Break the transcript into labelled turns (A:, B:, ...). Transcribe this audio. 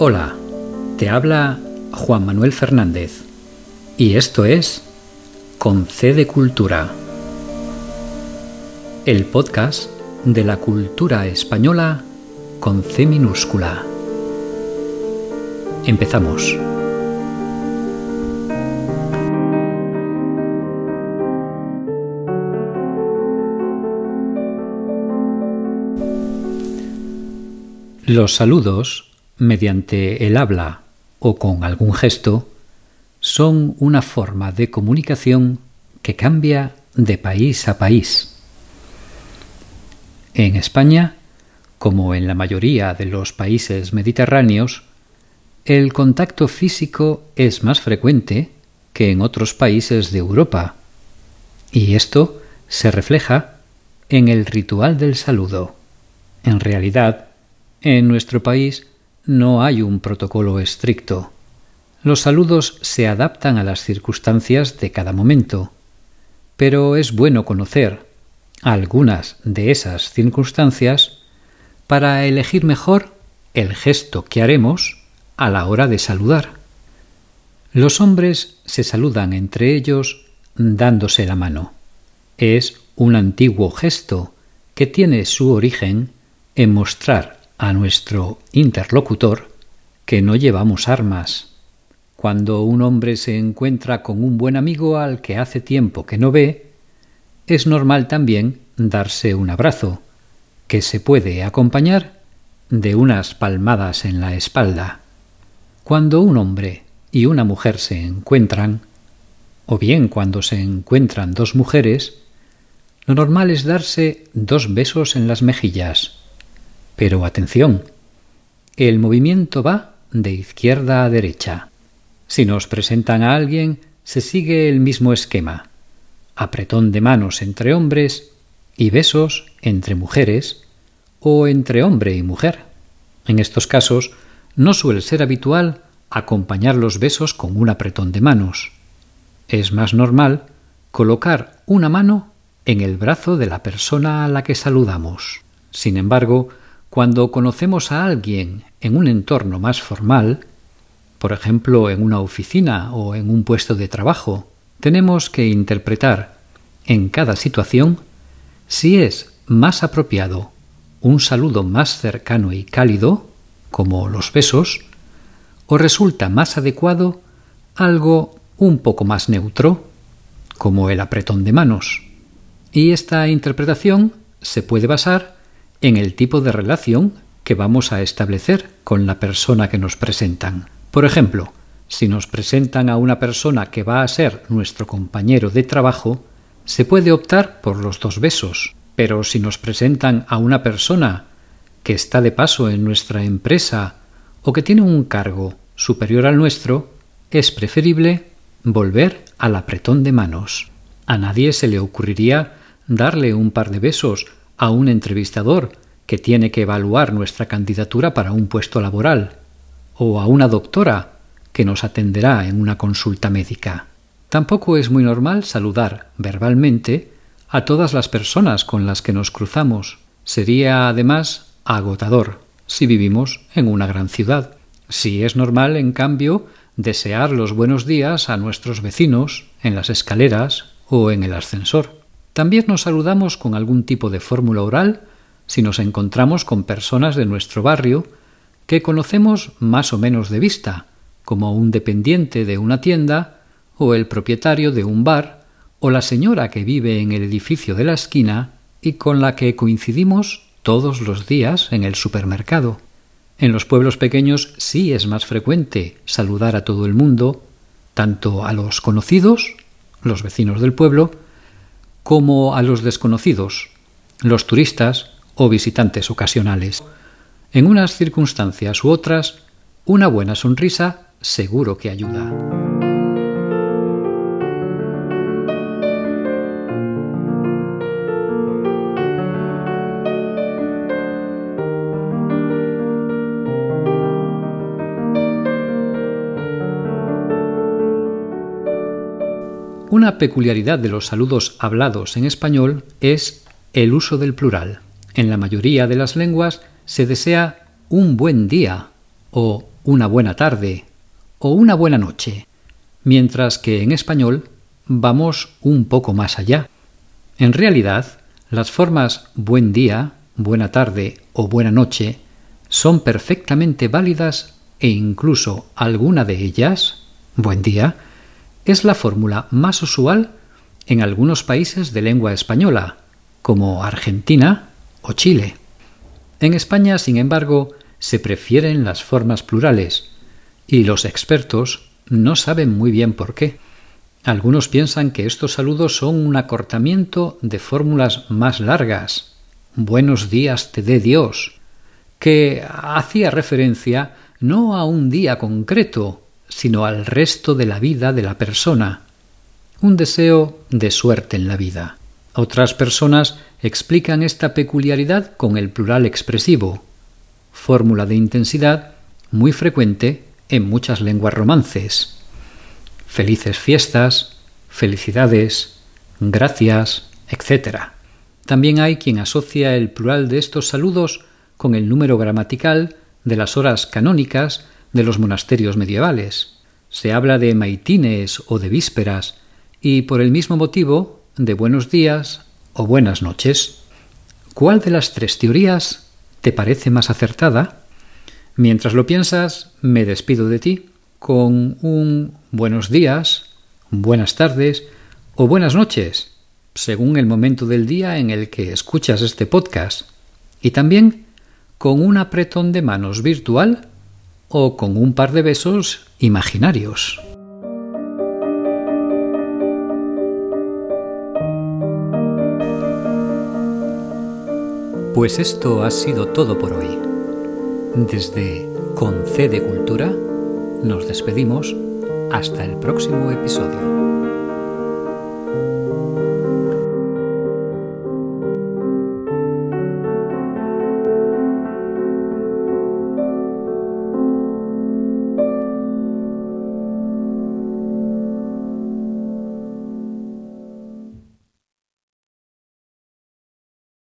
A: Hola, te habla Juan Manuel Fernández y esto es Con C de Cultura, el podcast de la cultura española con C minúscula. Empezamos. Los saludos, mediante el habla o con algún gesto, son una forma de comunicación que cambia de país a país. En España, como en la mayoría de los países mediterráneos, el contacto físico es más frecuente que en otros países de Europa, y esto se refleja en el ritual del saludo. En realidad, en nuestro país no hay un protocolo estricto. Los saludos se adaptan a las circunstancias de cada momento, pero es bueno conocer algunas de esas circunstancias para elegir mejor el gesto que haremos a la hora de saludar. Los hombres se saludan entre ellos dándose la mano. Es un antiguo gesto que tiene su origen en mostrar a nuestro interlocutor que no llevamos armas. Cuando un hombre se encuentra con un buen amigo al que hace tiempo que no ve, es normal también darse un abrazo, que se puede acompañar de unas palmadas en la espalda. Cuando un hombre y una mujer se encuentran, o bien cuando se encuentran dos mujeres, lo normal es darse dos besos en las mejillas, pero atención, el movimiento va de izquierda a derecha. Si nos presentan a alguien, se sigue el mismo esquema. Apretón de manos entre hombres y besos entre mujeres o entre hombre y mujer. En estos casos, no suele ser habitual acompañar los besos con un apretón de manos. Es más normal colocar una mano en el brazo de la persona a la que saludamos. Sin embargo, cuando conocemos a alguien en un entorno más formal, por ejemplo en una oficina o en un puesto de trabajo, tenemos que interpretar en cada situación si es más apropiado un saludo más cercano y cálido, como los besos, o resulta más adecuado algo un poco más neutro, como el apretón de manos. Y esta interpretación se puede basar en el tipo de relación que vamos a establecer con la persona que nos presentan. Por ejemplo, si nos presentan a una persona que va a ser nuestro compañero de trabajo, se puede optar por los dos besos, pero si nos presentan a una persona que está de paso en nuestra empresa o que tiene un cargo superior al nuestro, es preferible volver al apretón de manos. A nadie se le ocurriría darle un par de besos a un entrevistador que tiene que evaluar nuestra candidatura para un puesto laboral, o a una doctora que nos atenderá en una consulta médica. Tampoco es muy normal saludar verbalmente a todas las personas con las que nos cruzamos. Sería además agotador si vivimos en una gran ciudad. Si es normal, en cambio, desear los buenos días a nuestros vecinos en las escaleras o en el ascensor. También nos saludamos con algún tipo de fórmula oral si nos encontramos con personas de nuestro barrio que conocemos más o menos de vista, como un dependiente de una tienda, o el propietario de un bar, o la señora que vive en el edificio de la esquina y con la que coincidimos todos los días en el supermercado. En los pueblos pequeños sí es más frecuente saludar a todo el mundo, tanto a los conocidos, los vecinos del pueblo, como a los desconocidos, los turistas o visitantes ocasionales. En unas circunstancias u otras, una buena sonrisa seguro que ayuda. Una peculiaridad de los saludos hablados en español es el uso del plural. En la mayoría de las lenguas se desea un buen día o una buena tarde o una buena noche, mientras que en español vamos un poco más allá. En realidad, las formas buen día, buena tarde o buena noche son perfectamente válidas e incluso alguna de ellas, buen día, es la fórmula más usual en algunos países de lengua española, como Argentina o Chile. En España, sin embargo, se prefieren las formas plurales, y los expertos no saben muy bien por qué. Algunos piensan que estos saludos son un acortamiento de fórmulas más largas. Buenos días te dé Dios, que hacía referencia no a un día concreto, sino al resto de la vida de la persona. Un deseo de suerte en la vida. Otras personas explican esta peculiaridad con el plural expresivo, fórmula de intensidad muy frecuente en muchas lenguas romances. Felices fiestas, felicidades, gracias, etc. También hay quien asocia el plural de estos saludos con el número gramatical de las horas canónicas de los monasterios medievales. Se habla de maitines o de vísperas, y por el mismo motivo de buenos días o buenas noches. ¿Cuál de las tres teorías te parece más acertada? Mientras lo piensas, me despido de ti con un buenos días, buenas tardes o buenas noches, según el momento del día en el que escuchas este podcast, y también con un apretón de manos virtual o con un par de besos imaginarios. Pues esto ha sido todo por hoy. Desde Concede Cultura nos despedimos hasta el próximo episodio.